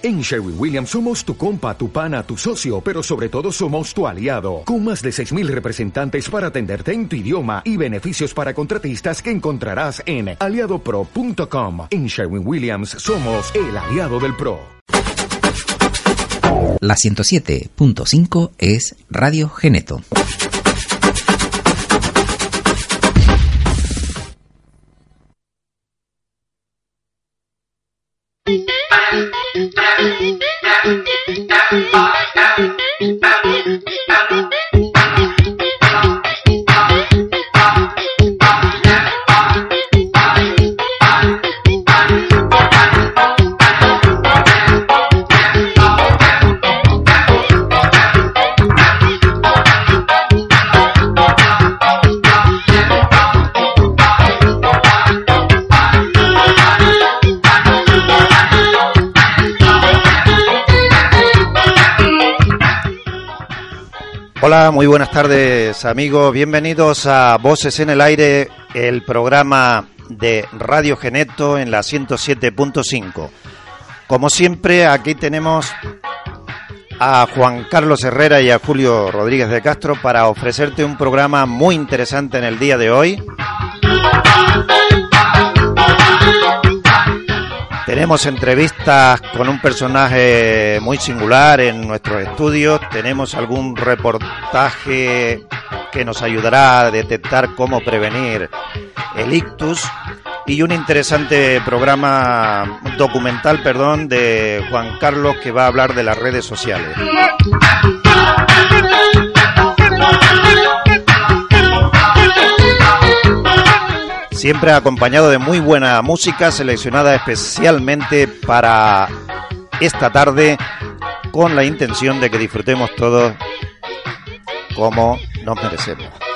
En Sherwin Williams somos tu compa, tu pana, tu socio, pero sobre todo somos tu aliado, con más de 6.000 representantes para atenderte en tu idioma y beneficios para contratistas que encontrarás en aliadopro.com. En Sherwin Williams somos el aliado del PRO. La 107.5 es Radio Geneto. Muy buenas tardes amigos, bienvenidos a Voces en el Aire, el programa de Radio Geneto en la 107.5. Como siempre, aquí tenemos a Juan Carlos Herrera y a Julio Rodríguez de Castro para ofrecerte un programa muy interesante en el día de hoy. Tenemos entrevistas con un personaje muy singular en nuestros estudios, tenemos algún reportaje que nos ayudará a detectar cómo prevenir el ictus y un interesante programa documental, perdón, de Juan Carlos que va a hablar de las redes sociales. Siempre acompañado de muy buena música seleccionada especialmente para esta tarde con la intención de que disfrutemos todos como nos merecemos.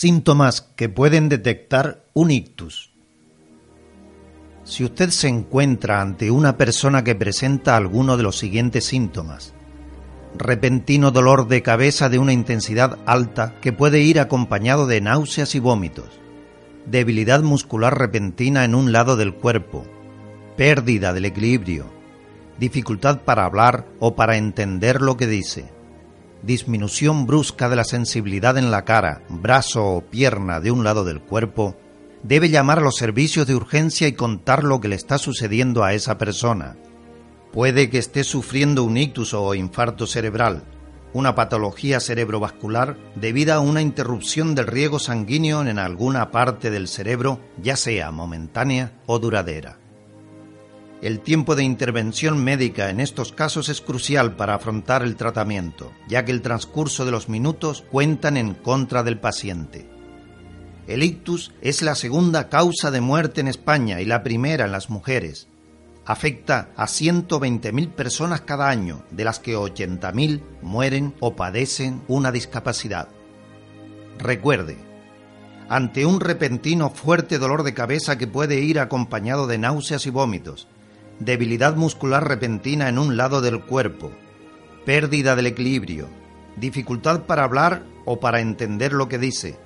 Síntomas que pueden detectar un ictus. Si usted se encuentra ante una persona que presenta alguno de los siguientes síntomas, repentino dolor de cabeza de una intensidad alta que puede ir acompañado de náuseas y vómitos, debilidad muscular repentina en un lado del cuerpo, pérdida del equilibrio, dificultad para hablar o para entender lo que dice, disminución brusca de la sensibilidad en la cara, brazo o pierna de un lado del cuerpo, debe llamar a los servicios de urgencia y contar lo que le está sucediendo a esa persona. Puede que esté sufriendo un ictus o infarto cerebral, una patología cerebrovascular debida a una interrupción del riego sanguíneo en alguna parte del cerebro, ya sea momentánea o duradera. El tiempo de intervención médica en estos casos es crucial para afrontar el tratamiento, ya que el transcurso de los minutos cuentan en contra del paciente. El ictus es la segunda causa de muerte en España y la primera en las mujeres. Afecta a 120.000 personas cada año, de las que 80.000 mueren o padecen una discapacidad. Recuerde, ante un repentino fuerte dolor de cabeza que puede ir acompañado de náuseas y vómitos, debilidad muscular repentina en un lado del cuerpo, pérdida del equilibrio, dificultad para hablar o para entender lo que dice,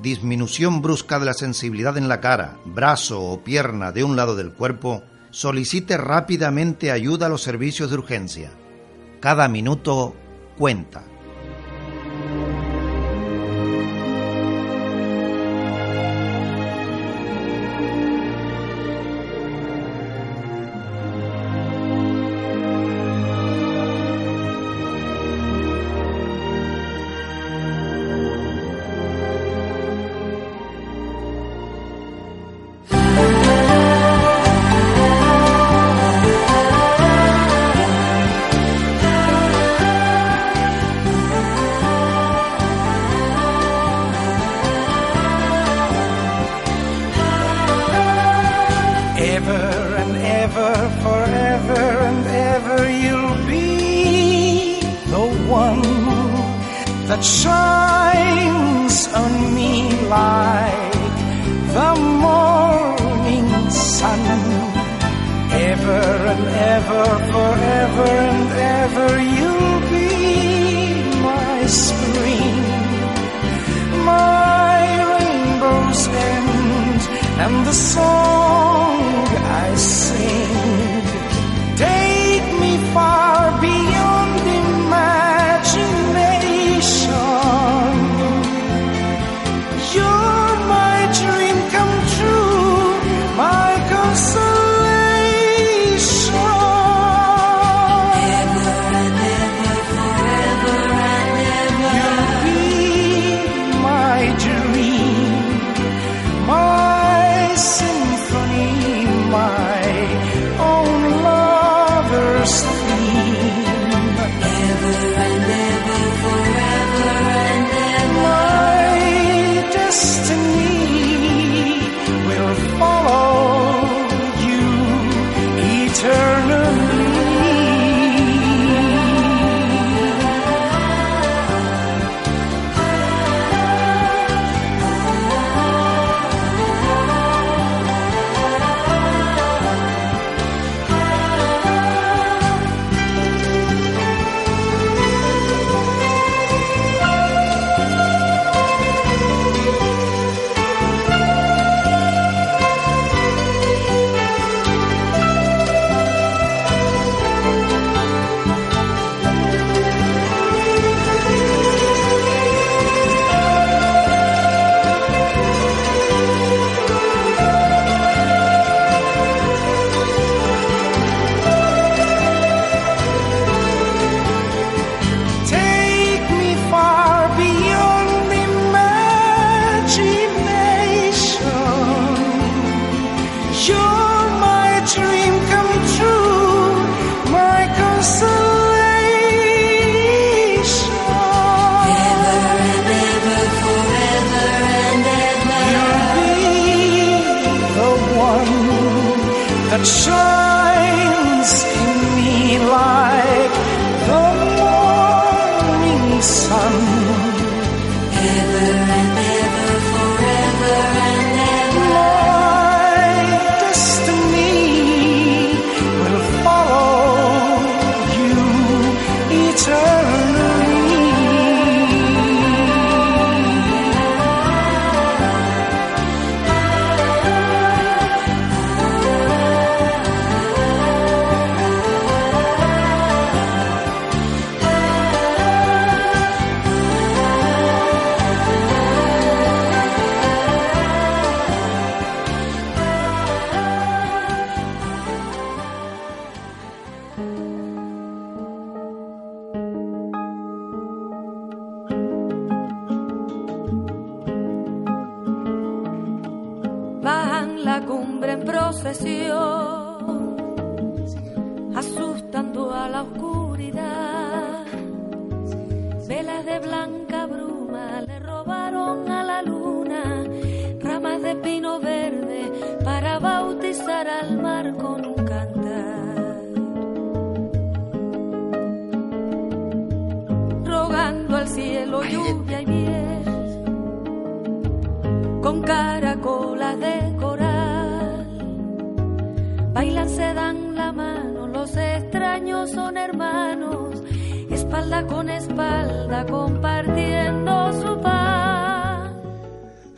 disminución brusca de la sensibilidad en la cara, brazo o pierna de un lado del cuerpo, solicite rápidamente ayuda a los servicios de urgencia. Cada minuto cuenta.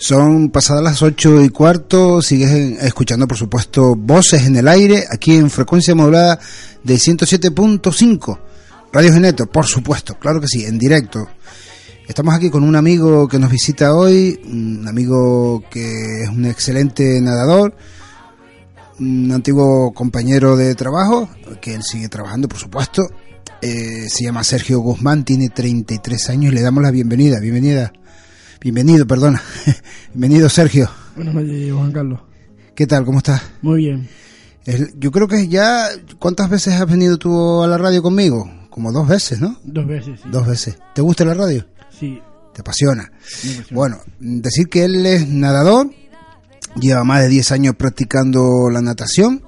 Son pasadas las ocho y cuarto, sigues escuchando por supuesto voces en el aire, aquí en frecuencia modulada de 107.5, Radio Geneto, por supuesto, claro que sí, en directo. Estamos aquí con un amigo que nos visita hoy, un amigo que es un excelente nadador, un antiguo compañero de trabajo, que él sigue trabajando, por supuesto. Eh, se llama Sergio Guzmán, tiene 33 años y le damos la bienvenida. Bienvenida. Bienvenido, perdona. Bienvenido, Sergio. Buenas noches, Juan Carlos. ¿Qué tal? ¿Cómo estás? Muy bien. Yo creo que ya... ¿Cuántas veces has venido tú a la radio conmigo? Como dos veces, ¿no? Dos veces, sí. Dos veces. ¿Te gusta la radio? Sí. ¿Te apasiona? me apasiona. Bueno, decir que él es nadador, lleva más de 10 años practicando la natación.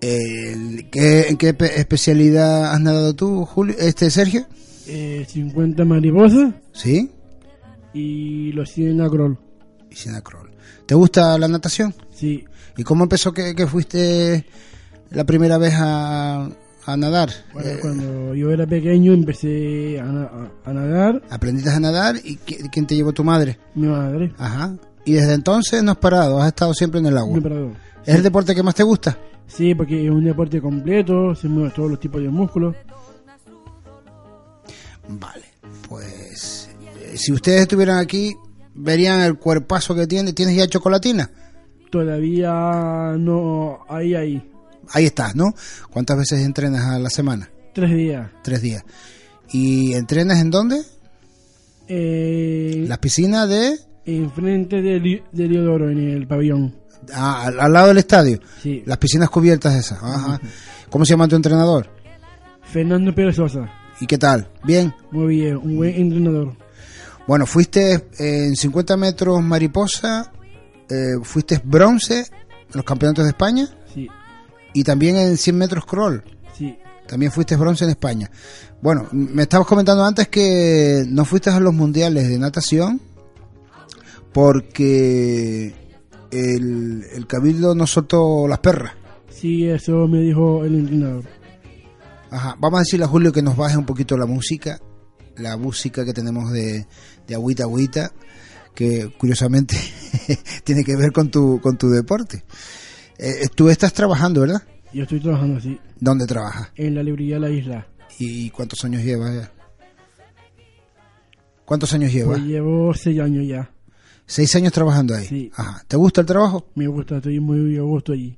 ¿qué- ¿En qué pe- especialidad has nadado tú, Julio, este Sergio? Eh, 50 mariposas ¿Sí? Y los 100 acrol. Y Sinacrol. ¿Te gusta la natación? Sí, ¿Y cómo empezó que, que fuiste la primera vez a, a nadar? bueno, Eh, cuando yo era pequeño empecé a, a- a nadar, aprendiste a nadar y qui- ¿quién te llevó tu madre? mi madre, Ajá. Y desde entonces no has parado, has estado siempre en el agua. mi parador. ¿Es el deporte que más te gusta? Sí, porque es un deporte completo, se mueven todos los tipos de músculos. Vale, pues si ustedes estuvieran aquí, verían el cuerpazo que tiene. ¿Tienes ya chocolatina? Todavía no, ahí, ahí, Ahí estás, ¿no? ¿Cuántas veces entrenas a la semana? tres días. Tres días. ¿Y entrenas en dónde? Eh, Las piscinas de... enfrente de, Diodoro, en el pabellón. ah, al, al lado del estadio. Sí. Las piscinas cubiertas esas. Ajá. ¿Cómo se llama tu entrenador? Fernando Pérez Sosa, ¿Y qué tal? ¿Bien? muy bien, un buen entrenador. Bueno, fuiste en 50 metros mariposa, eh, fuiste bronce en los campeonatos de España Sí, y también en 100 metros crawl. sí. También fuiste bronce en España. Bueno, me estabas comentando antes que no fuiste a los mundiales de natación porque el, el cabildo no soltó las perras. Sí, eso me dijo el entrenador. Ajá. Vamos a decirle a Julio que nos baje un poquito la música, la música que tenemos de, de agüita agüita, que curiosamente tiene que ver con tu, con tu deporte. Eh, tú estás trabajando, ¿verdad? Yo estoy trabajando así, ¿Dónde trabajas? en la librería de la isla. ¿Y cuántos años llevas ya? ¿Cuántos años llevas? Pues llevo seis años ya. Seis años trabajando ahí. Sí. Ajá. ¿Te gusta el trabajo? Me gusta, estoy muy a gusto allí.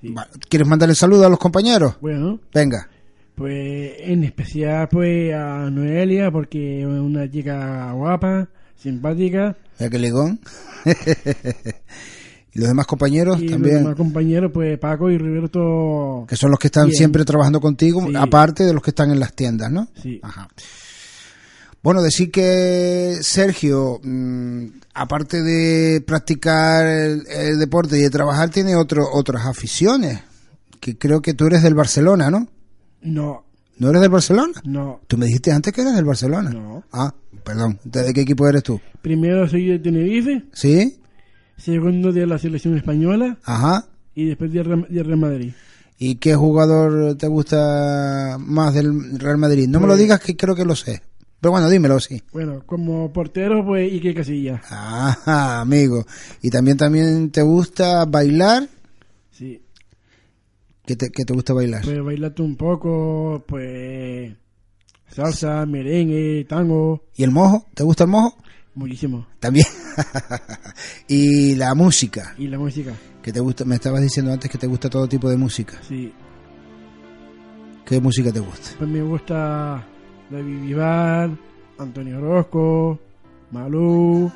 Sí. Va- ¿Quieres mandarle saludo a los compañeros? Bueno, Venga. Pues en especial pues a Noelia, porque es una chica guapa, simpática. Ya que ligón. y los demás compañeros Y los también, demás compañeros, pues Paco y Roberto. que son los que están Bien. siempre trabajando contigo, Sí. aparte de los que están en las tiendas, ¿no? Sí. Ajá. Bueno, decir que Sergio, mm, aparte de practicar el, el deporte y de trabajar, tiene otro, otras aficiones. Que creo que tú eres del Barcelona, ¿no? No, ¿No eres del Barcelona? no, Tú me dijiste antes que eras del Barcelona. no. Ah, perdón. ¿De qué equipo eres tú? Primero soy de Tenerife, ¿Sí? segundo de la selección española Ajá. y después de Real Madrid. ¿Y qué jugador te gusta más del Real Madrid? No me lo Pues- digas que creo que lo sé. Pero bueno, dímelo, sí. Bueno, como portero, pues Ike Casilla. Ah, amigo. ¿Y también también te gusta bailar? Sí. ¿Qué te, qué te gusta bailar? Pues bailarte un poco, pues salsa, merengue, tango, ¿Y el mojo? ¿Te gusta el mojo? muchísimo. También. y la música. Y la música, que te gusta? Me estabas diciendo antes que te gusta todo tipo de música. sí. ¿Qué música te gusta? Pues me gusta David Vivar, Antonio Orozco, Malú,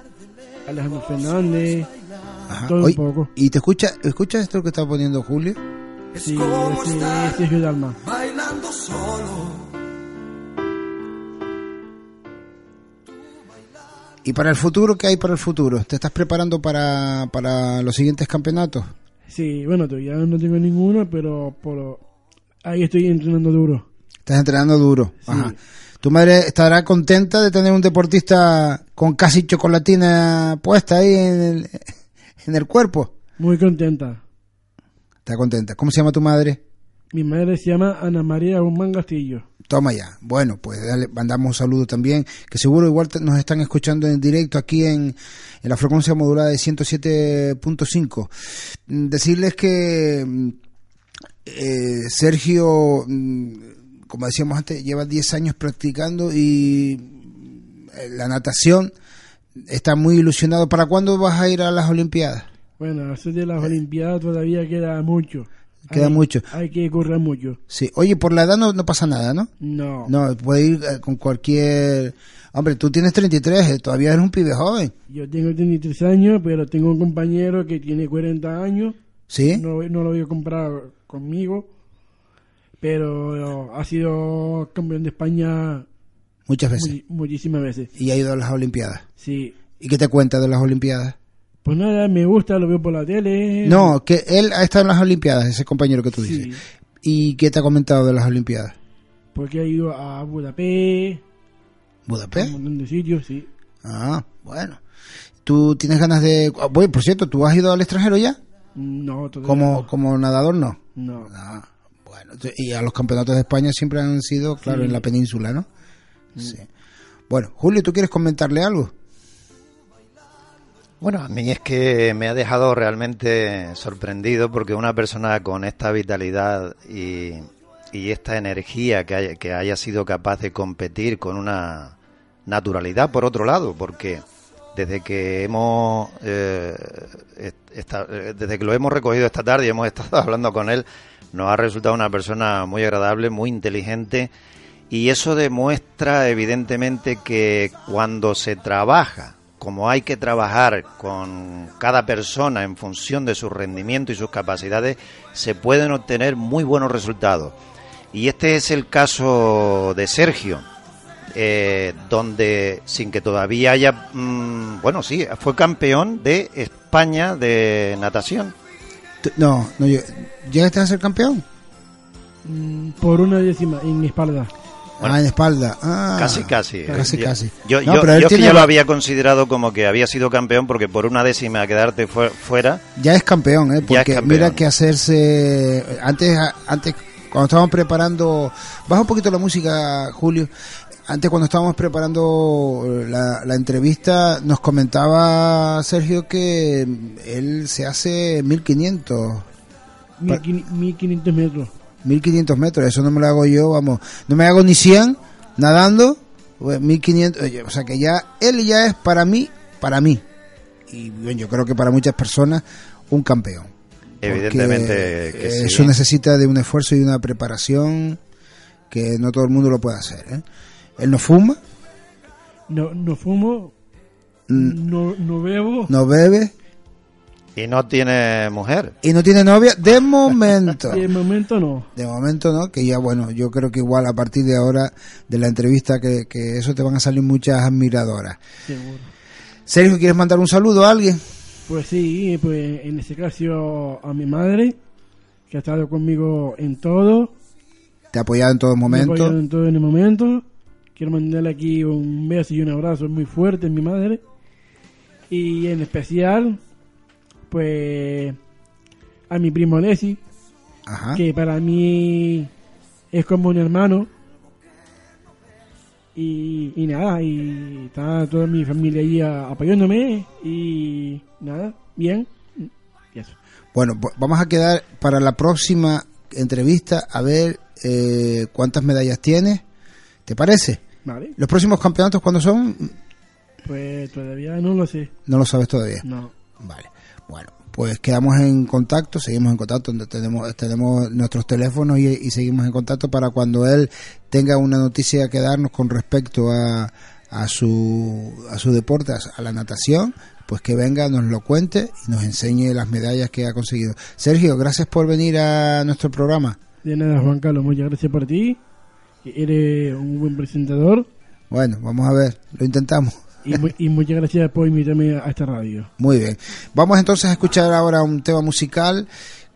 Alejandro Fernández, Ajá. todo un poco. ¿Y te escucha, escucha esto que está poniendo Julio? Sí, ese Sergio Dalma. bailando solo. ¿Y para el futuro qué hay para el futuro? ¿Te estás preparando para, para los siguientes campeonatos? Sí, bueno, todavía no tengo ninguno, pero por ahí estoy entrenando duro. Estás entrenando duro. Ajá. ¿Tu madre estará contenta de tener un deportista con casi chocolatina puesta ahí en el, en el cuerpo? Muy contenta. Está contenta. ¿Cómo se llama tu madre? Mi madre se llama Ana María Guzmán Castillo. Toma ya. Bueno, pues dale, mandamos un saludo también, que seguro igual te- nos están escuchando en directo aquí en, en la frecuencia modulada de 107.5. Mm, Decirles que mm, eh, Sergio, mm, como decíamos antes, lleva 10 años practicando y la natación está muy ilusionado. ¿Para cuándo vas a ir a las Olimpiadas? Bueno, eso de las Olimpiadas todavía queda mucho. Queda Hay- mucho. Hay que correr mucho. Sí. Oye, por la edad no, no pasa nada, ¿no? No. No, puede ir eh, con cualquier... Hombre, tú tienes 33, eh, todavía eres un pibe joven. Yo tengo 33 años, pero tengo un compañero que tiene 40 años. ¿Sí? No, no lo voy a comprar conmigo. Pero ha sido campeón de España Muchas veces. mu- muchísimas veces. Y ha ido a las Olimpiadas. Sí. ¿Y qué te cuenta de las Olimpiadas? Pues nada, me gusta, lo veo por la tele. No, que él ha estado en las Olimpiadas, ese compañero que tú Sí. dices. ¿Y qué te ha comentado de las Olimpiadas? Porque he ido a Budapest, Budapest. un montón de sitios, sí. Ah, bueno. ¿Tú tienes ganas de...? ah, Bueno, por cierto, ¿tú has ido al extranjero ya? No, todavía Como, no. como nadador, no. No. Ah, bueno, y a los campeonatos de España siempre han sido, claro, Sí. en la península, ¿no? Sí. Bueno, Julio, ¿tú quieres comentarle algo? Bueno, a mí es que me ha dejado realmente sorprendido porque una persona con esta vitalidad y, y esta energía que haya, que haya sido capaz de competir con una naturalidad por otro lado, porque desde que hemos eh, est- esta- eh, desde que lo hemos recogido esta tarde y hemos estado hablando con él, nos ha resultado una persona muy agradable, muy inteligente y eso demuestra evidentemente que cuando se trabaja como hay que trabajar con cada persona en función de su rendimiento y sus capacidades, se pueden obtener muy buenos resultados. Y este es el caso de Sergio, eh, donde sin que todavía haya, mm, bueno, sí, fue campeón de España de natación. No, no, yo- ¿llegaste a ser campeón? Mm, Por una décima en mi espalda. Bueno, ah, en espalda. Ah, Casi, casi. Casi, Yo- casi. Yo, No, yo- pero él yo es que ya lo había considerado como que había sido campeón porque por una décima quedarte fue- fuera, Ya es campeón, ¿eh? Porque campeón. mira que hacerse... Antes, antes cuando estábamos preparando... Baja un poquito la música, Julio. Antes cuando estábamos preparando la, la entrevista, nos comentaba Sergio que él se hace 1500, Mil quin- 1500 metros. 1500 metros. Eso no me lo hago yo, vamos. No me hago ni 100 nadando. pues, 1500. oye, O sea que ya, él ya es para mí, para mí. Y bueno, yo creo que para muchas personas, un campeón. evidentemente que eh, sí. Eso necesita de un esfuerzo y una preparación que no todo el mundo lo puede hacer. ¿eh? Él no fuma, No, no fumo, mm, no, no bebo. no bebe Y no tiene mujer. y no tiene novia de momento. De momento no. De momento no, que ya bueno, yo creo que igual a partir de ahora de la entrevista que, que eso te van a salir muchas admiradoras. Seguro. Sergio, ¿quieres mandar un saludo a alguien? Pues sí, pues en este caso a mi madre, que ha estado conmigo en todo. Te ha apoyado en todo me ha apoyado momento. en todo en el momento. Quiero mandarle aquí un beso y un abrazo muy fuerte a mi madre. Y en especial, pues a mi primo Ajá. que para mí es como un hermano. Y, y nada, y está toda mi familia allí a- apoyándome. Y nada, bien. Y eso. Bueno, pues vamos a quedar para la próxima entrevista a ver eh, cuántas medallas tienes. ¿Te parece? Vale, ¿Los próximos campeonatos cuándo son? pues todavía no lo sé. No lo sabes todavía. No. Vale. Bueno, pues quedamos en contacto, seguimos en contacto, donde tenemos, tenemos nuestros teléfonos y, y seguimos en contacto para cuando él tenga una noticia que darnos con respecto a, a su a su deporte, a la natación, pues que venga, nos lo cuente y nos enseñe las medallas que ha conseguido. Sergio, gracias por venir a nuestro programa. De nada, Juan Carlos, muchas gracias por ti. que Eres un buen presentador. Bueno, vamos a ver, lo intentamos. Y, mu- y muchas gracias por invitarme a esta radio. Muy bien. Vamos entonces a escuchar ahora un tema musical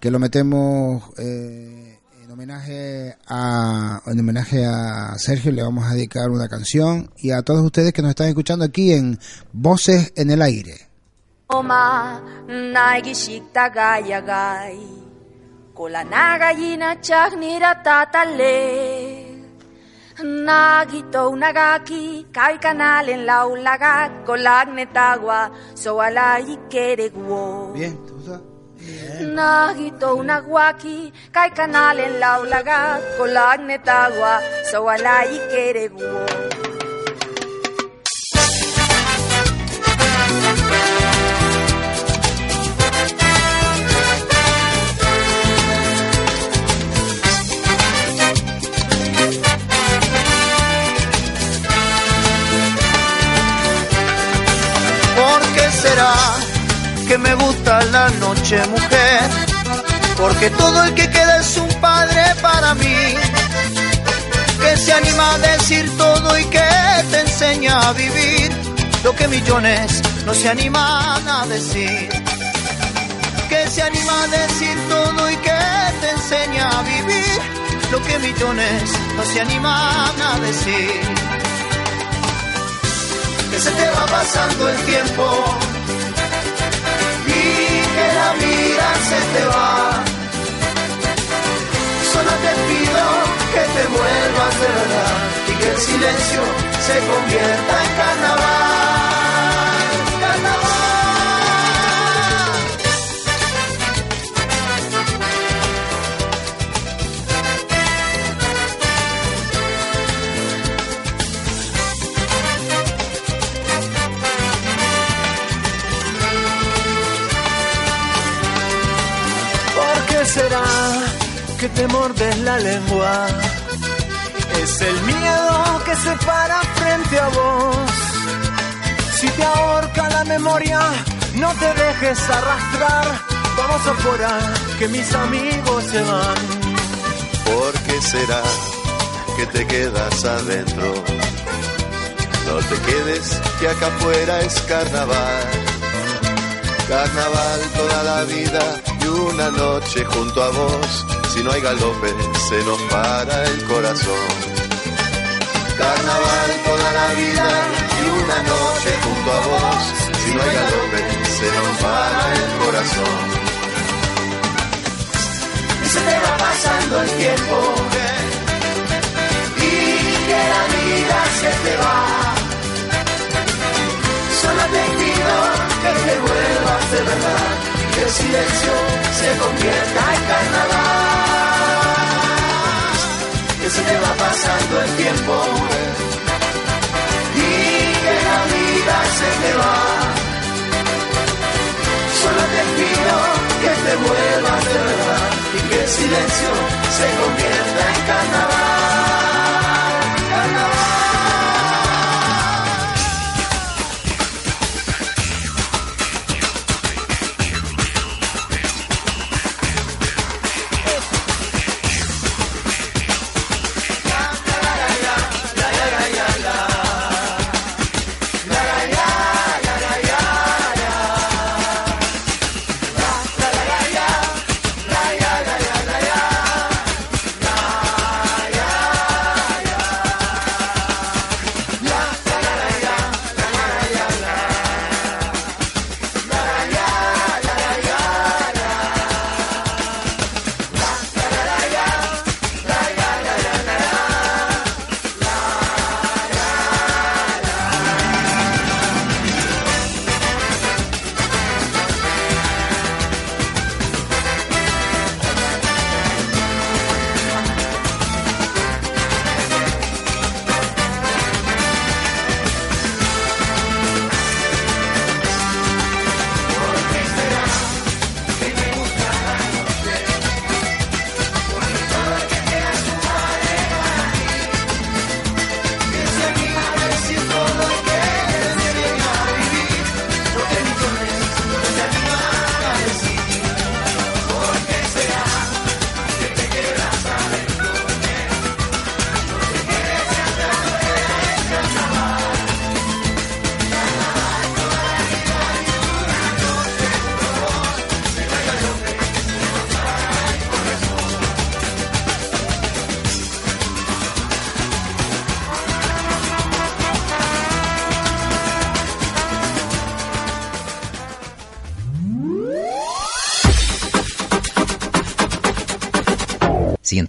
que lo metemos eh, en homenaje a en homenaje a Sergio. Le vamos a dedicar una canción y a todos ustedes que nos están escuchando aquí en Voces en el Aire. Oma naigishikta gayagai Kola nagayina chagnira tatale Nagito nagaki kai kanal en la ulagat Kolagnetagua so ala ikeregwo Bien, ¿te gusta? Nagito naguaki kai kanal en la ulagat Kolagnetagua so ala que me gusta la noche mujer? Porque todo el que queda es un padre para mí. Que se anima a decir todo y que te enseña a vivir lo que millones no se animan a decir. Que se anima a decir todo y que te enseña a vivir lo que millones no se animan a decir. Que se te va pasando el tiempo la vida se te va. Solo te pido que te vuelvas de verdad y que el silencio se convierta en carnaval. Te mordes la lengua? Es el miedo que se para frente a vos. Si te ahorca la memoria, no te dejes arrastrar. Vamos afuera, que mis amigos se van. ¿Por qué será que te quedas adentro? No te quedes, que acá afuera es carnaval. Carnaval toda la vida y una noche junto a vos. Si no hay galope, se nos para el corazón. Carnaval toda la vida y una noche junto a vos. Si no hay galope, se nos para el corazón. y se te va pasando el tiempo y que la vida se te va. Solo te pido que te vuelvas de verdad que el silencio se convierta en carnaval. Que va pasando el tiempo y que la vida se te va. Solo te pido que te vuelvas de verdad y que el silencio se convierta en carnaval.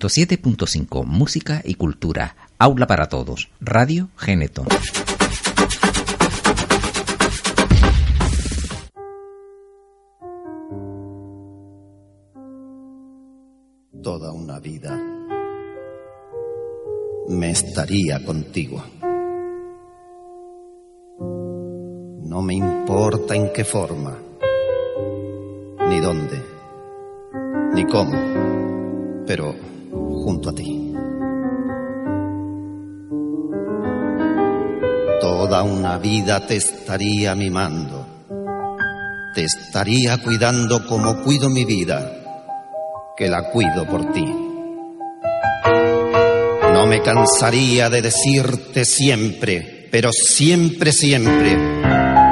...107.5 Música y Cultura... ...Aula para Todos... ...Radio Geneto... Toda una vida me estaría contigo. No me importa en qué forma, ni dónde, ni cómo, pero junto a ti. Toda una vida te estaría mimando, te estaría cuidando como cuido mi vida, que la cuido por ti. No me cansaría de decirte siempre, pero siempre, siempre,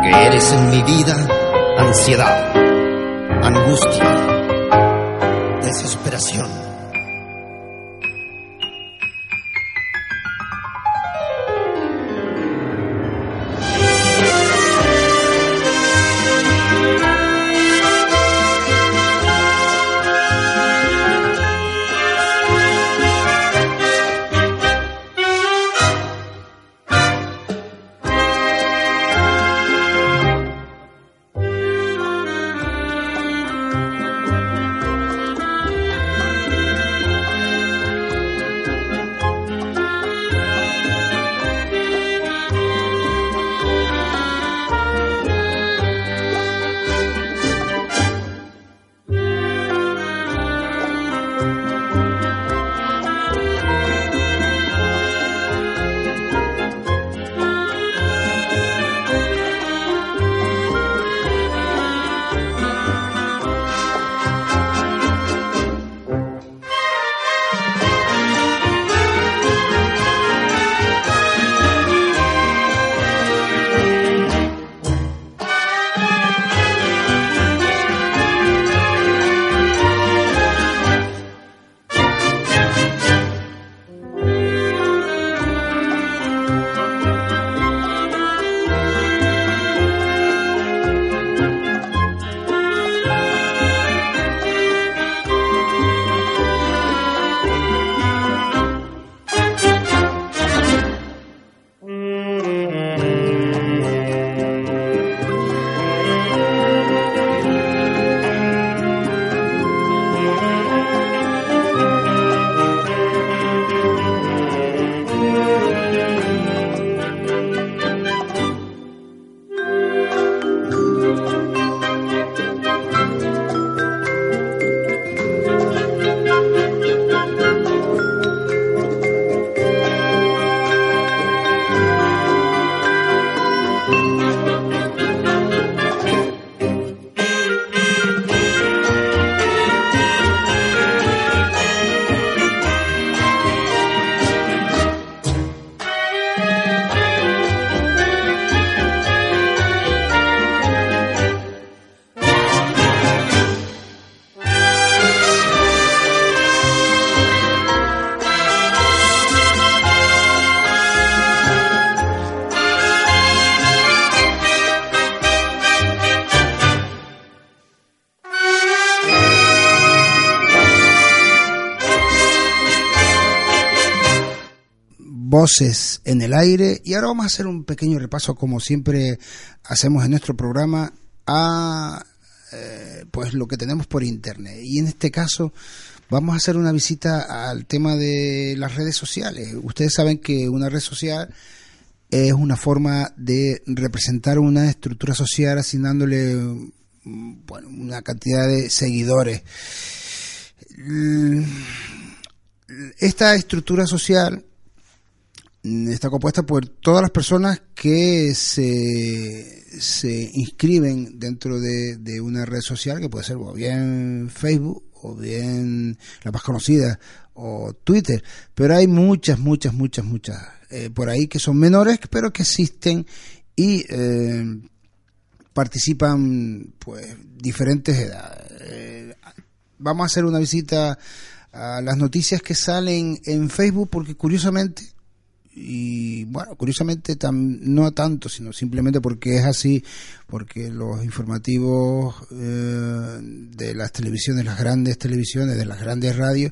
que eres en mi vida ansiedad, angustia, desesperación. En el Aire y ahora vamos a hacer un pequeño repaso como siempre hacemos en nuestro programa a eh, pues lo que tenemos por internet y en este caso vamos a hacer una visita al tema de las redes sociales. Ustedes saben que una red social es una forma de representar una estructura social asignándole bueno, una cantidad de seguidores. Esta estructura social está compuesta por todas las personas que se, se inscriben dentro de, de una red social, que puede ser o bien Facebook o bien la más conocida o Twitter, pero hay muchas, muchas, muchas, muchas eh, por ahí que son menores, pero que existen y eh, participan pues diferentes edades. Eh, vamos a hacer una visita a las noticias que salen en Facebook porque curiosamente y bueno, curiosamente tam- no tanto, sino simplemente porque es así, porque los informativos eh, de las televisiones, las grandes televisiones, de las grandes radios,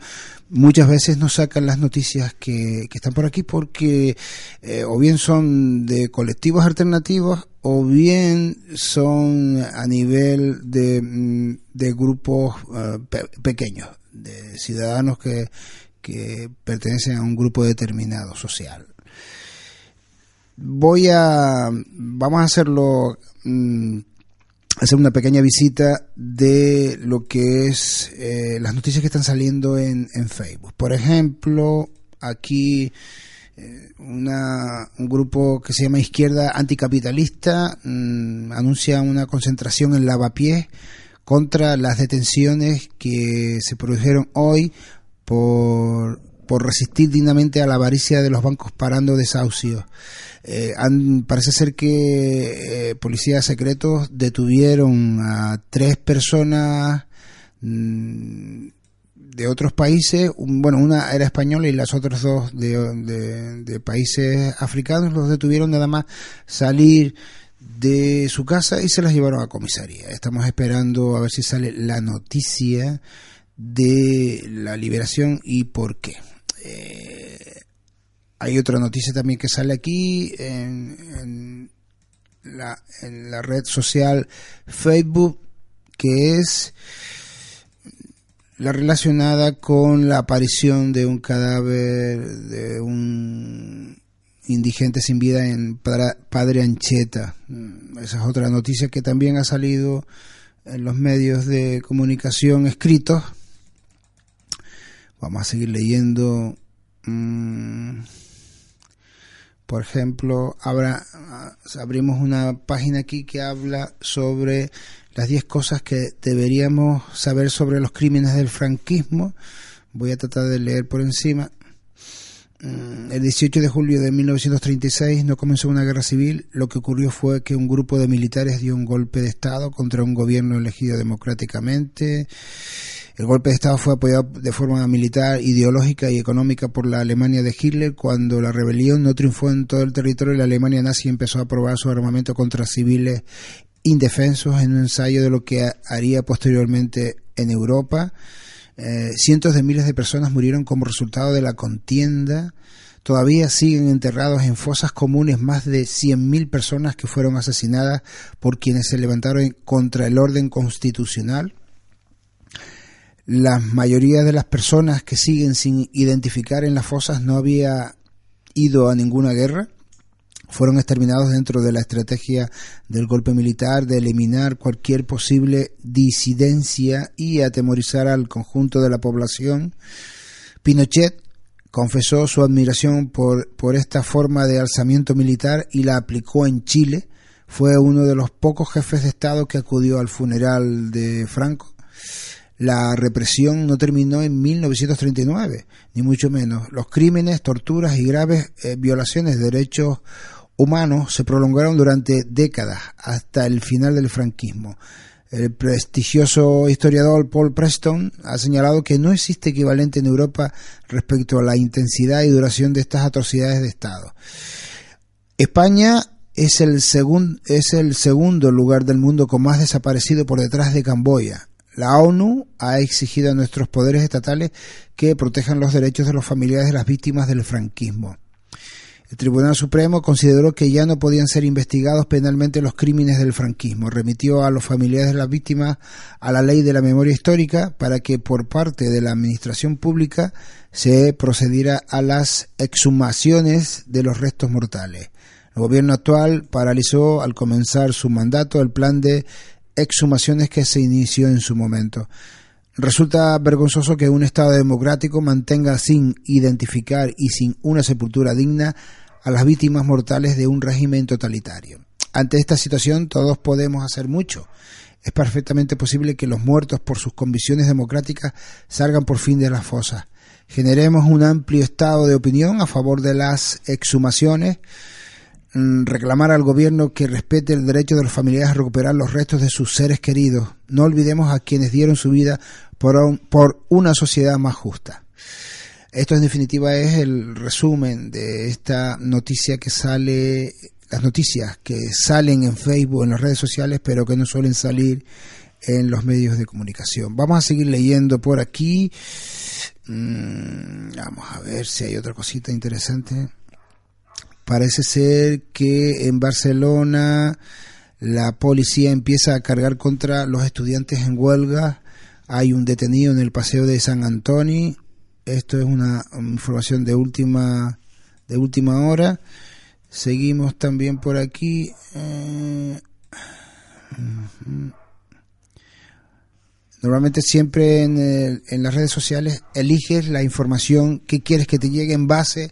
muchas veces no sacan las noticias que, están por aquí porque eh, o bien son de colectivos alternativos o bien son a nivel de, mm, de grupos eh, pe- pequeños, de ciudadanos que, que pertenecen a un grupo determinado social voy a vamos a hacerlo mm, hacer una pequeña visita de lo que es eh, las noticias que están saliendo en, en Facebook por ejemplo aquí eh, una, un grupo que se llama Izquierda Anticapitalista mm, anuncia una concentración en Lavapiés contra las detenciones que se produjeron hoy por, por resistir dignamente a la avaricia de los bancos parando desahucios. Eh, han- parece ser que eh, policías secretos detuvieron a tres personas mm, de otros países, un- bueno, una era española y las otras dos de, de- países africanos, los detuvieron nada más salir de su casa y se las llevaron a comisaría. Estamos esperando a ver si sale la noticia de la liberación y por qué. Eh, hay otra noticia también que sale aquí en, la, en la red social Facebook que es la relacionada con la aparición de un cadáver de un indigente sin vida en Padre, Padre Ancheta. Mm, Esa es otra noticia que también ha salido en los medios de comunicación escritos. Vamos a seguir leyendo. mm, por ejemplo, ah, abrimos una página aquí que habla sobre las 10 cosas que deberíamos saber sobre los crímenes del franquismo. Voy a tratar de leer por encima. Mm, El 18 de julio de 1936 no comenzó una guerra civil. Lo que ocurrió fue que un grupo de militares dio un golpe de Estado contra un gobierno elegido democráticamente. El golpe de Estado fue apoyado de forma militar, ideológica y económica por la Alemania de Hitler. Cuando la rebelión no triunfó en todo el territorio, la Alemania nazi empezó a probar su armamento contra civiles indefensos en un ensayo de lo que haría posteriormente en Europa. Eh, cientos de miles de personas murieron como resultado de la contienda. Todavía siguen enterrados en fosas comunes más de 100.000 personas que fueron asesinadas por quienes se levantaron contra el orden constitucional. La mayoría de las personas que siguen sin identificar en las fosas no había ido a ninguna guerra fueron exterminados dentro de la estrategia del golpe militar de eliminar cualquier posible disidencia y atemorizar al conjunto de la población. Pinochet confesó su admiración por, por esta forma de alzamiento militar y la aplicó en Chile. Fue uno de los pocos jefes de Estado que acudió al funeral de Franco. La represión no terminó en 1939, ni mucho menos. Los crímenes, torturas y graves eh, violaciones de derechos humanos se prolongaron durante décadas hasta el final del franquismo. El prestigioso historiador Paul Preston ha señalado que no existe equivalente en Europa respecto a la intensidad y duración de estas atrocidades de Estado. España es el, es el segundo lugar del mundo con más desaparecido por detrás de Camboya. La ONU ha exigido a nuestros poderes estatales que protejan los derechos de los familiares de las víctimas del franquismo. El Tribunal Supremo consideró que ya no podían ser investigados penalmente los crímenes del franquismo. Remitió a los familiares de las víctimas a la ley de la memoria histórica para que por parte de la Administración Pública se procediera a las exhumaciones de los restos mortales. El gobierno actual paralizó al comenzar su mandato el plan de exhumaciones que se inició en su momento. Resulta vergonzoso que un Estado democrático mantenga sin identificar y sin una sepultura digna a las víctimas mortales de un régimen totalitario. Ante esta situación todos podemos hacer mucho. Es perfectamente posible que los muertos por sus convicciones democráticas salgan por fin de las fosas. Generemos un amplio estado de opinión a favor de las exhumaciones, reclamar al gobierno que respete el derecho de los familiares a recuperar los restos de sus seres queridos. No olvidemos a quienes dieron su vida por, un- por una sociedad más justa. Esto en definitiva es el resumen de esta noticia que sale, las noticias que salen en Facebook, en las redes sociales, pero que no suelen salir en los medios de comunicación. Vamos a seguir leyendo por aquí. Mm, vamos a ver si hay otra cosita interesante. Parece ser que en Barcelona la policía empieza a cargar contra los estudiantes en huelga. Hay un detenido en el paseo de San Antonio. Esto es una información de última de última hora. Seguimos también por aquí. eh. Normalmente siempre en, el- en las redes sociales eliges la información que quieres que te llegue en base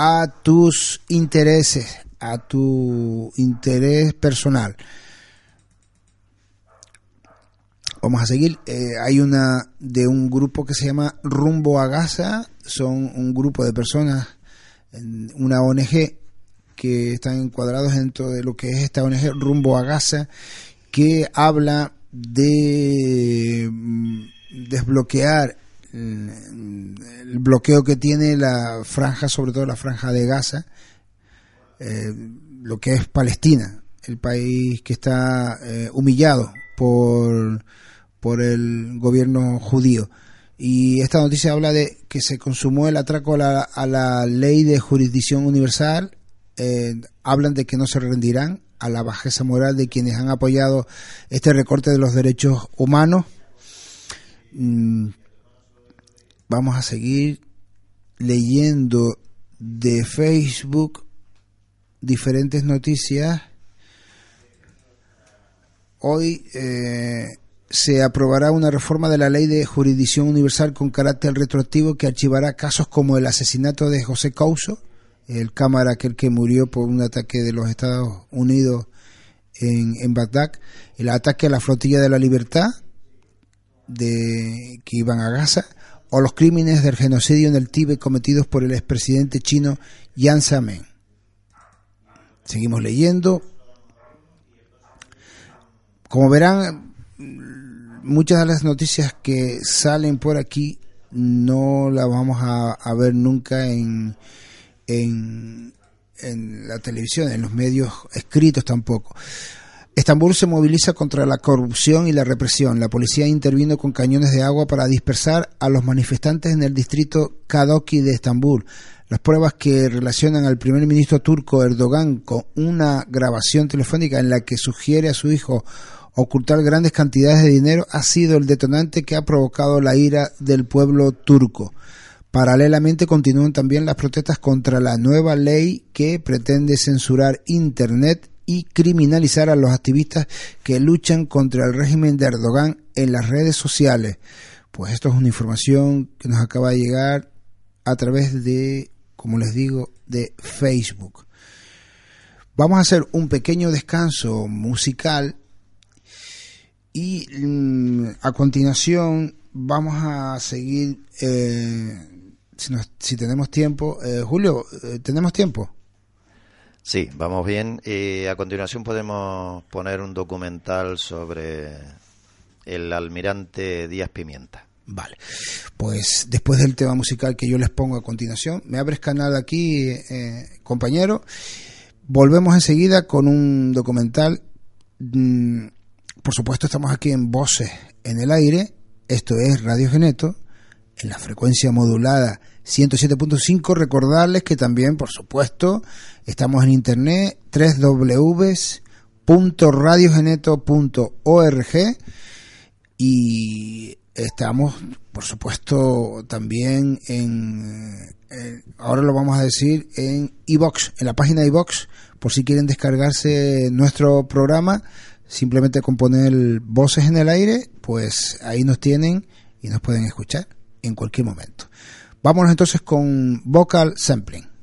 a tus intereses, a tu interés personal. Vamos a seguir. Eh, hay una de un grupo que se llama Rumbo a Gaza. Son un grupo de personas, una ONG que están encuadrados dentro de lo que es esta ONG Rumbo a Gaza, que habla de mm, desbloquear el bloqueo que tiene la franja, sobre todo la franja de Gaza, eh, lo que es Palestina, el país que está eh, humillado por, por el gobierno judío. Y esta noticia habla de que se consumó el atraco a la, ley de jurisdicción universal. eh, hablan de que no se rendirán a la bajeza moral de quienes han apoyado este recorte de los derechos humanos. Mm, vamos a seguir leyendo de Facebook diferentes noticias. Hoy eh, se aprobará una reforma de la ley de jurisdicción universal con carácter retroactivo que archivará casos como el asesinato de José Couso, el cámara aquel que murió por un ataque de los Estados Unidos en, en Bagdad, el ataque a la flotilla de la libertad de que iban a Gaza, o los crímenes del genocidio en el Tíbet cometidos por el expresidente chino Jiang Zemin. Seguimos leyendo. Como verán, muchas de las noticias que salen por aquí no las vamos a, ver nunca en, en la televisión, en los medios escritos tampoco. Estambul se moviliza contra la corrupción y la represión. La policía intervino con cañones de agua para dispersar a los manifestantes en el distrito Kadoki de Estambul. Las pruebas que relacionan al primer ministro turco Erdogan con una grabación telefónica en la que sugiere a su hijo ocultar grandes cantidades de dinero ha sido el detonante que ha provocado la ira del pueblo turco. Paralelamente continúan también las protestas contra la nueva ley que pretende censurar Internet y criminalizar a los activistas que luchan contra el régimen de Erdogan en las redes sociales. Pues esto es una información que nos acaba de llegar a través de, como les digo, de Facebook. Vamos a hacer un pequeño descanso musical y mm, a continuación vamos a seguir, eh, si, nos- si tenemos tiempo. Eh, Julio, eh, ¿tenemos tiempo? Sí, vamos bien. Y a continuación podemos poner un documental sobre el almirante Díaz Pimienta. Vale, pues después del tema musical que yo les pongo a continuación, me abres canal aquí, eh, compañero. Volvemos enseguida con un documental. Mm, por supuesto, estamos aquí en Voces en el Aire. Esto es Radio Geneto, en la frecuencia modulada 107.5. Recordarles que también, por supuesto, Estamos en internet www.radiogeneto.org y estamos, por supuesto, también en, eh, ahora lo vamos a decir, en iBox, en la página iBox, por si quieren descargarse nuestro programa, simplemente con poner voces en el aire, pues ahí nos tienen y nos pueden escuchar en cualquier momento. Vámonos entonces con vocal sampling.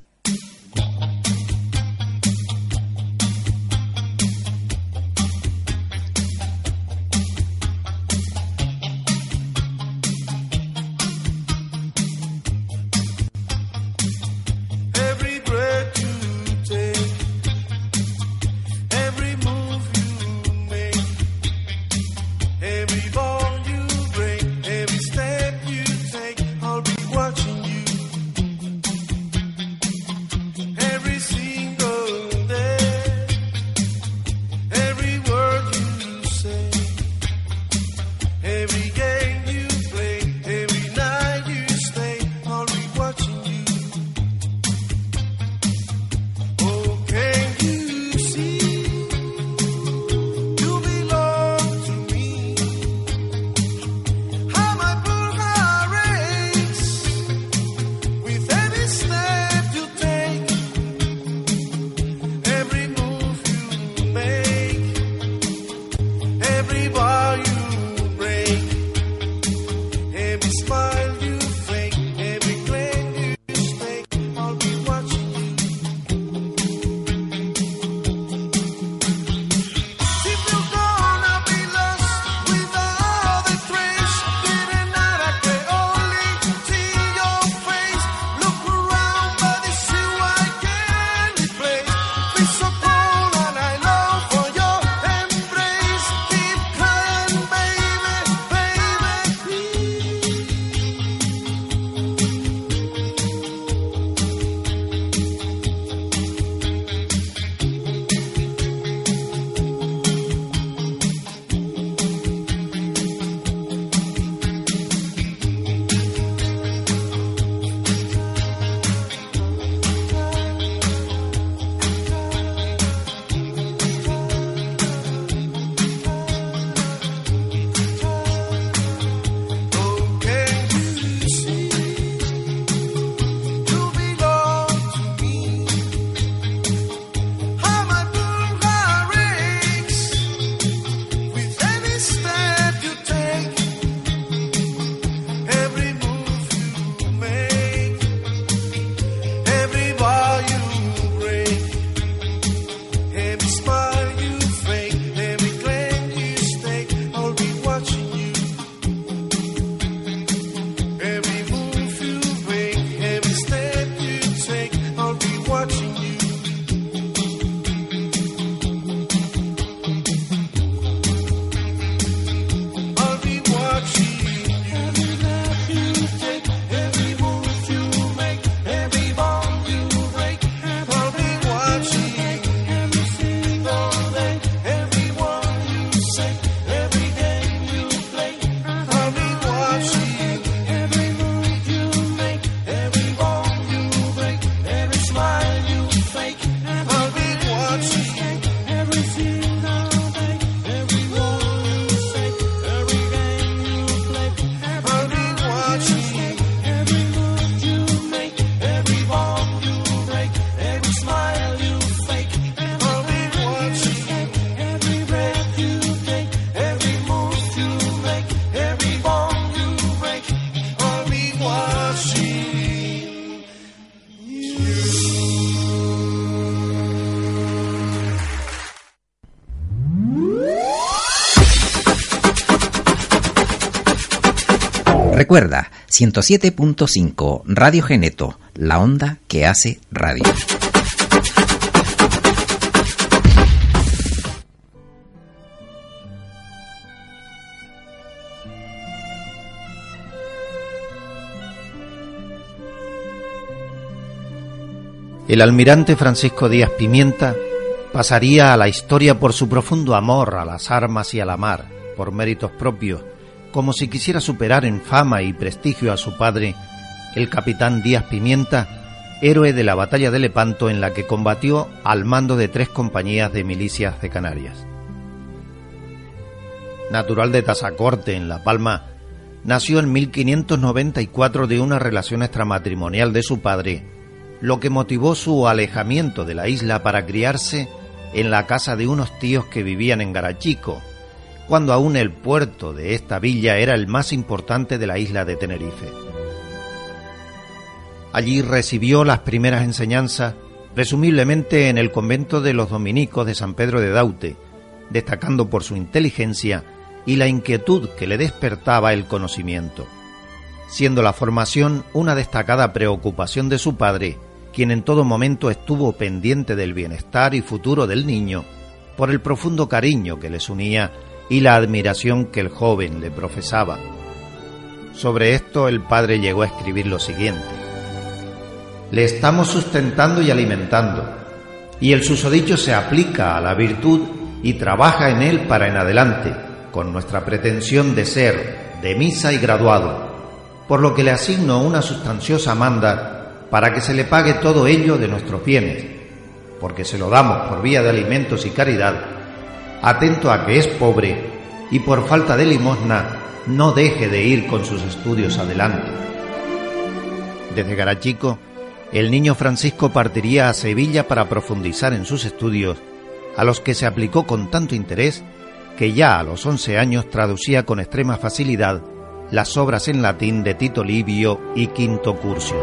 Recuerda, 107.5 Radio Geneto, la onda que hace radio. El almirante Francisco Díaz Pimienta pasaría a la historia por su profundo amor a las armas y a la mar, por méritos propios como si quisiera superar en fama y prestigio a su padre, el capitán Díaz Pimienta, héroe de la batalla de Lepanto en la que combatió al mando de tres compañías de milicias de Canarias. Natural de Tazacorte, en La Palma, nació en 1594 de una relación extramatrimonial de su padre, lo que motivó su alejamiento de la isla para criarse en la casa de unos tíos que vivían en Garachico, cuando aún el puerto de esta villa era el más importante de la isla de Tenerife. Allí recibió las primeras enseñanzas, presumiblemente en el convento de los dominicos de San Pedro de Daute, destacando por su inteligencia y la inquietud que le despertaba el conocimiento, siendo la formación una destacada preocupación de su padre, quien en todo momento estuvo pendiente del bienestar y futuro del niño, por el profundo cariño que les unía y la admiración que el joven le profesaba. Sobre esto el padre llegó a escribir lo siguiente. Le estamos sustentando y alimentando, y el susodicho se aplica a la virtud y trabaja en él para en adelante, con nuestra pretensión de ser de misa y graduado, por lo que le asigno una sustanciosa manda para que se le pague todo ello de nuestros bienes, porque se lo damos por vía de alimentos y caridad, atento a que es pobre y por falta de limosna no deje de ir con sus estudios adelante. Desde Garachico, el niño Francisco partiría a Sevilla para profundizar en sus estudios, a los que se aplicó con tanto interés que ya a los 11 años traducía con extrema facilidad las obras en latín de Tito Livio y Quinto Curcio.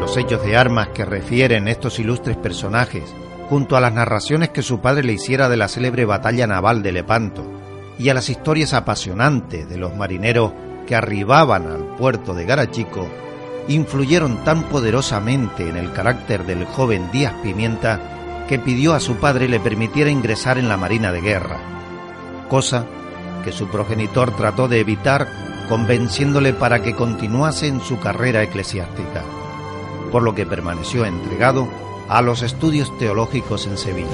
Los hechos de armas que refieren estos ilustres personajes, junto a las narraciones que su padre le hiciera de la célebre batalla naval de Lepanto, y a las historias apasionantes de los marineros que arribaban al puerto de Garachico, influyeron tan poderosamente en el carácter del joven Díaz Pimienta que pidió a su padre le permitiera ingresar en la Marina de Guerra, cosa que su progenitor trató de evitar convenciéndole para que continuase en su carrera eclesiástica, por lo que permaneció entregado a los estudios teológicos en Sevilla.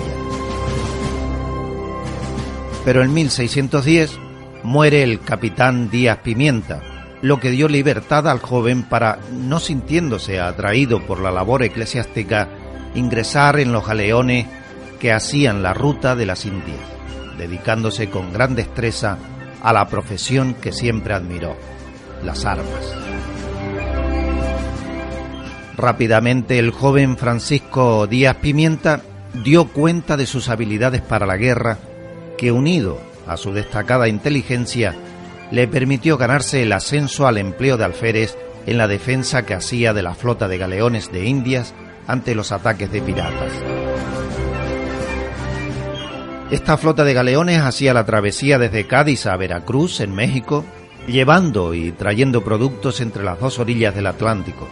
Pero en 1610 muere el capitán Díaz Pimienta, lo que dio libertad al joven para, no sintiéndose atraído por la labor eclesiástica, ingresar en los galeones que hacían la ruta de las Indias, dedicándose con gran destreza a la profesión que siempre admiró, las armas. Rápidamente el joven Francisco Díaz Pimienta dio cuenta de sus habilidades para la guerra, que unido a su destacada inteligencia, le permitió ganarse el ascenso al empleo de alférez en la defensa que hacía de la flota de galeones de Indias ante los ataques de piratas. Esta flota de galeones hacía la travesía desde Cádiz a Veracruz, en México, llevando y trayendo productos entre las dos orillas del Atlántico,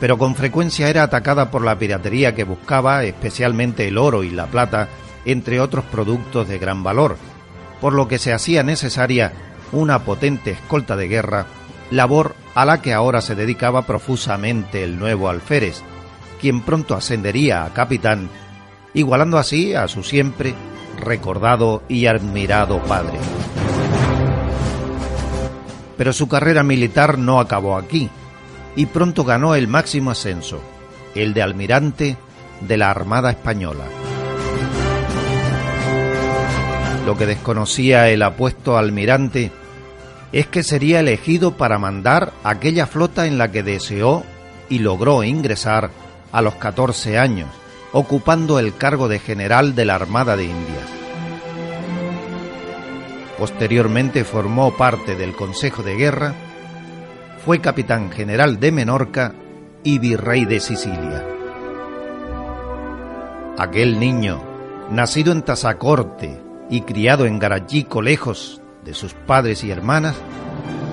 pero con frecuencia era atacada por la piratería que buscaba especialmente el oro y la plata, entre otros productos de gran valor, por lo que se hacía necesaria una potente escolta de guerra, labor a la que ahora se dedicaba profusamente el nuevo alférez, quien pronto ascendería a capitán, igualando así a su siempre recordado y admirado padre. Pero su carrera militar no acabó aquí, y pronto ganó el máximo ascenso, el de almirante de la Armada Española. Lo que desconocía el apuesto almirante es que sería elegido para mandar aquella flota en la que deseó y logró ingresar a los 14 años, ocupando el cargo de general de la Armada de Indias. Posteriormente formó parte del Consejo de Guerra, fue capitán general de Menorca y virrey de Sicilia. Aquel niño, nacido en Tazacorte y criado en Garachico lejos de sus padres y hermanas,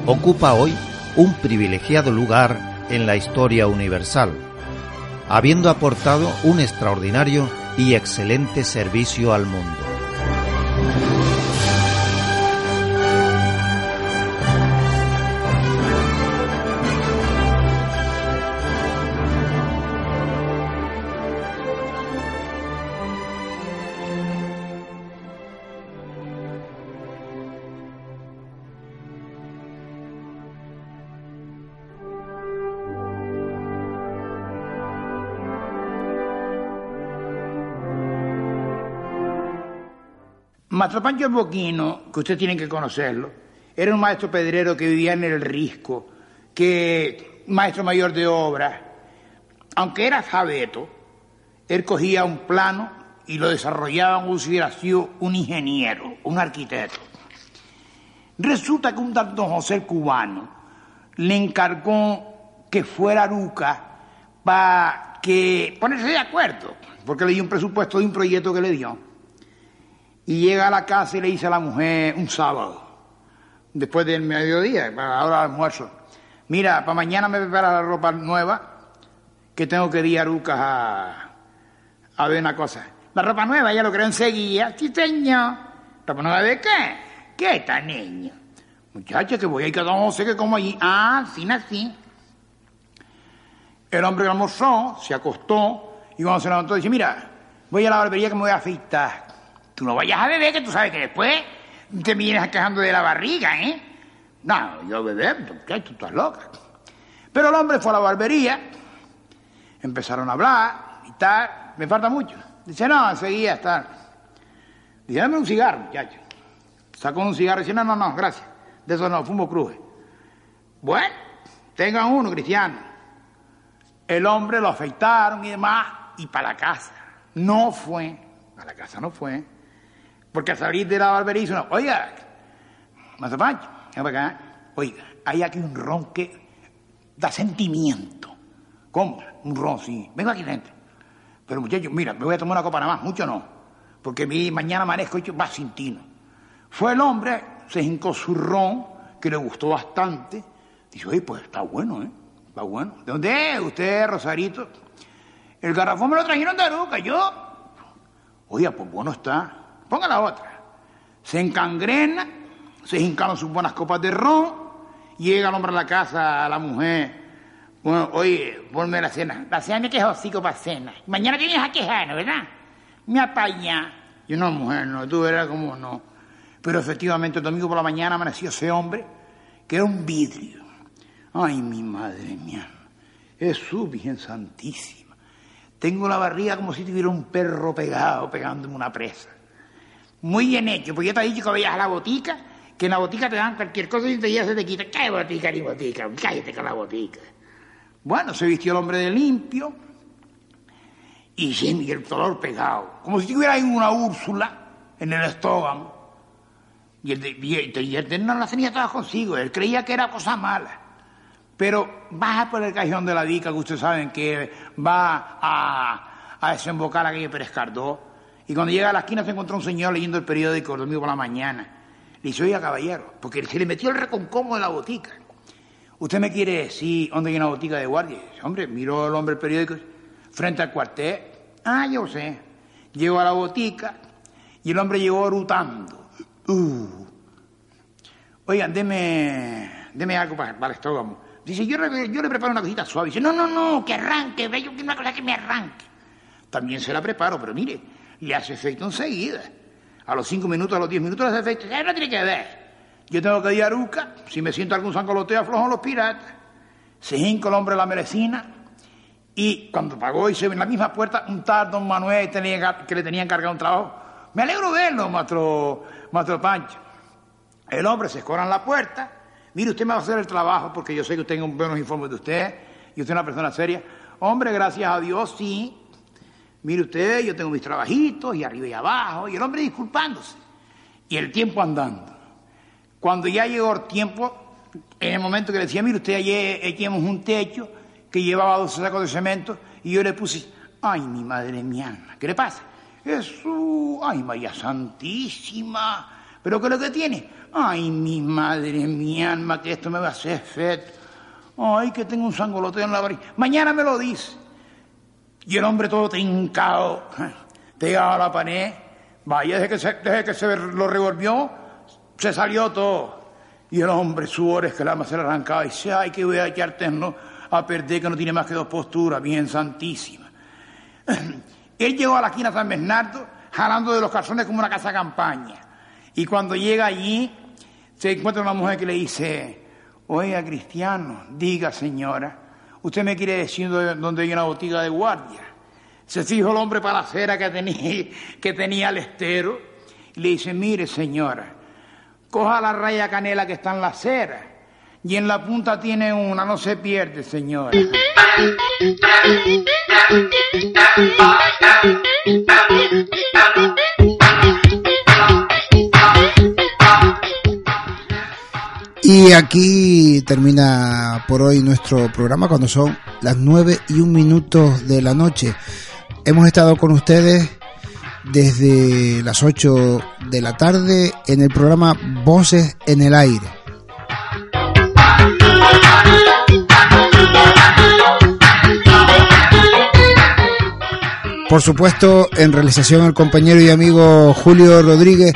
ocupa hoy un privilegiado lugar en la historia universal, habiendo aportado un extraordinario y excelente servicio al mundo. Mastro Pancho Boquino, que usted tiene que conocerlo, era un maestro pedrero que vivía en el Risco, que maestro mayor de obra. Aunque era sabeto, él cogía un plano y lo desarrollaba como si hubiera sido un ingeniero, un arquitecto. Resulta que un tal don José cubano le encargó que fuera a para que ponerse de acuerdo, porque le dio un presupuesto de un proyecto que le dio. Y llega a la casa y le dice a la mujer un sábado, después del mediodía, para la almuerzo, mira, para mañana me prepara la ropa nueva, que tengo que ir a Arucas a, a ver una cosa. La ropa nueva, ella lo creó enseguida. Sí, señor. ¿Ropa nueva de qué? ¿Qué está, niño? Muchacho, que voy a ir a don José que como allí. Ah, sí, así. El hombre almorzó, se acostó y cuando se levantó dice, mira, voy a la barbería que me voy a afeitar. Tú no vayas a beber, que tú sabes que después te vienes quejando de la barriga, ¿eh? No, yo beber, muchacho, tú estás loca. Pero el hombre fue a la barbería, empezaron a hablar y tal, me falta mucho. Dice, no, enseguida está. Dice, dame un cigarro, muchacho. Sacó un cigarro y dice, no, no, no, gracias. De eso no, fumo cruje. Bueno, tengan uno, cristiano. El hombre lo afeitaron y demás, y para la casa. No fue, a la casa no fue, porque al salir de la barbería hizo una, oiga, para acá, oiga, hay aquí un ron que da sentimiento. ¿Cómo? Un ron, sí. Vengo aquí dentro. Pero muchachos, mira, me voy a tomar una copa nada más, mucho no, porque mi, mañana amanezco hecho más sin tino. Fue el hombre, se hincó su ron, que le gustó bastante. Dice, oye, pues está bueno, ¿eh? Está bueno. ¿De dónde es usted, Rosarito? El garrafón me lo trajeron de Aruca, yo. Oiga, pues bueno está. Ponga la otra. Se encangrena, se hincaron sus buenas copas de ron, llega el hombre a la casa, a la mujer. Bueno, oye, ponme la cena. La cena me quejó hocico para cena. Mañana tienes a quejar, ¿no, ¿verdad? Me apaña. Yo no, mujer, no, tú verás cómo no. Pero efectivamente el domingo por la mañana amaneció ese hombre, que era un vidrio. Ay, mi madre mía. Jesús, Virgen Santísima. Tengo la barriga como si tuviera un perro pegado, pegándome una presa. Muy bien hecho, porque yo te he dicho que vayas a la botica, que en la botica te dan cualquier cosa y te ya se te quita. ¿Qué botica ni botica? Cállate con la botica. Bueno, se vistió el hombre de limpio y, y el dolor pegado, como si tuviera ahí una Úrsula en el estómago. Y el, y el, no la tenía todas consigo, él creía que era cosa mala. Pero baja por el cajón de la dica, que ustedes saben que va a, a desembocar aquello Pérez Cardó. Y cuando llega a la esquina se encontró un señor leyendo el periódico el domingo por la mañana. Le dice, oiga, caballero, porque se le metió el reconcomo de la botica. ¿Usted me quiere decir dónde hay una botica de guardia? Hombre, miró el hombre el periódico frente al cuartel. Ah, yo sé. Llegó a la botica y el hombre llegó rutando. Uh. Oigan, deme, deme algo para, para el estómago. Dice, yo le preparo una cosita suave. Dice, no, no, no, que arranque, yo quiero una cosa que me arranque. También se la preparo, pero mire, le hace efecto enseguida. A los cinco minutos, a los diez minutos hace efecto. Ya no tiene que ver. Yo tengo que ir a Aruca, si me siento algún sangoloteo aflojo los piratas. Se hinca el hombre la merecina y cuando pagó y se ve en la misma puerta un tal don Manuel que le tenía encargado un trabajo. Me alegro verlo, maestro, maestro Pancho. El hombre se escora en la puerta. Mire, usted me va a hacer el trabajo porque yo sé que usted tengo buenos informes de usted y usted es una persona seria. Hombre, gracias a Dios, sí. Mire usted, yo tengo mis trabajitos y arriba y abajo. Y el hombre disculpándose. Y el tiempo andando. Cuando ya llegó el tiempo, en el momento que le decía, mire usted, ayer echemos un techo que llevaba dos sacos de cemento y yo le puse, ay, mi madre mía, ¿qué le pasa? Jesús, ay, María Santísima, ¿pero qué es lo que tiene? Ay, mi madre, mi alma, que esto me va a hacer efecto. Ay, que tengo un sangoloteo en la barriga. Mañana me lo dice. Y el hombre todo trincado, pegado a la pared. Vaya, desde que se, desde que se lo revolvió, se salió todo. Y el hombre, sudores que alma se le arrancaba, y dice, ay, que voy a echarte ¿no? a perder, que no tiene más que dos posturas, bien santísima. Él llegó a la esquina San Bernardo, jalando de los calzones como una casa campaña. Y cuando llega allí, se encuentra una mujer que le dice, oiga, cristiano, diga, señora, usted me quiere decir dónde hay una botiga de guardia. Se fijó el hombre para la acera que tenía, que tenía al estero Le dice, mire señora, coja la raya canela que está en la acera y en la punta tiene una, no se pierde señora. Y aquí termina por hoy nuestro programa cuando son las 9 y un minutos de la noche. Hemos estado con ustedes desde las 8 de la tarde en el programa Voces en el Aire. Por supuesto, en realización el compañero y amigo Julio Rodríguez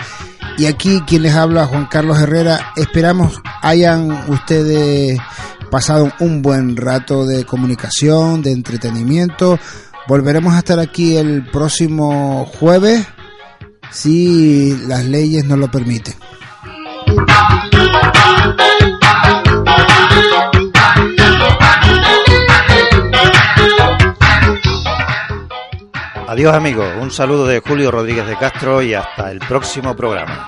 y aquí quien les habla Juan Carlos Herrera. Esperamos hayan ustedes pasado un buen rato de comunicación, de entretenimiento. Volveremos a estar aquí el próximo jueves si las leyes nos lo permiten. Adiós amigos, un saludo de Julio Rodríguez de Castro y hasta el próximo programa.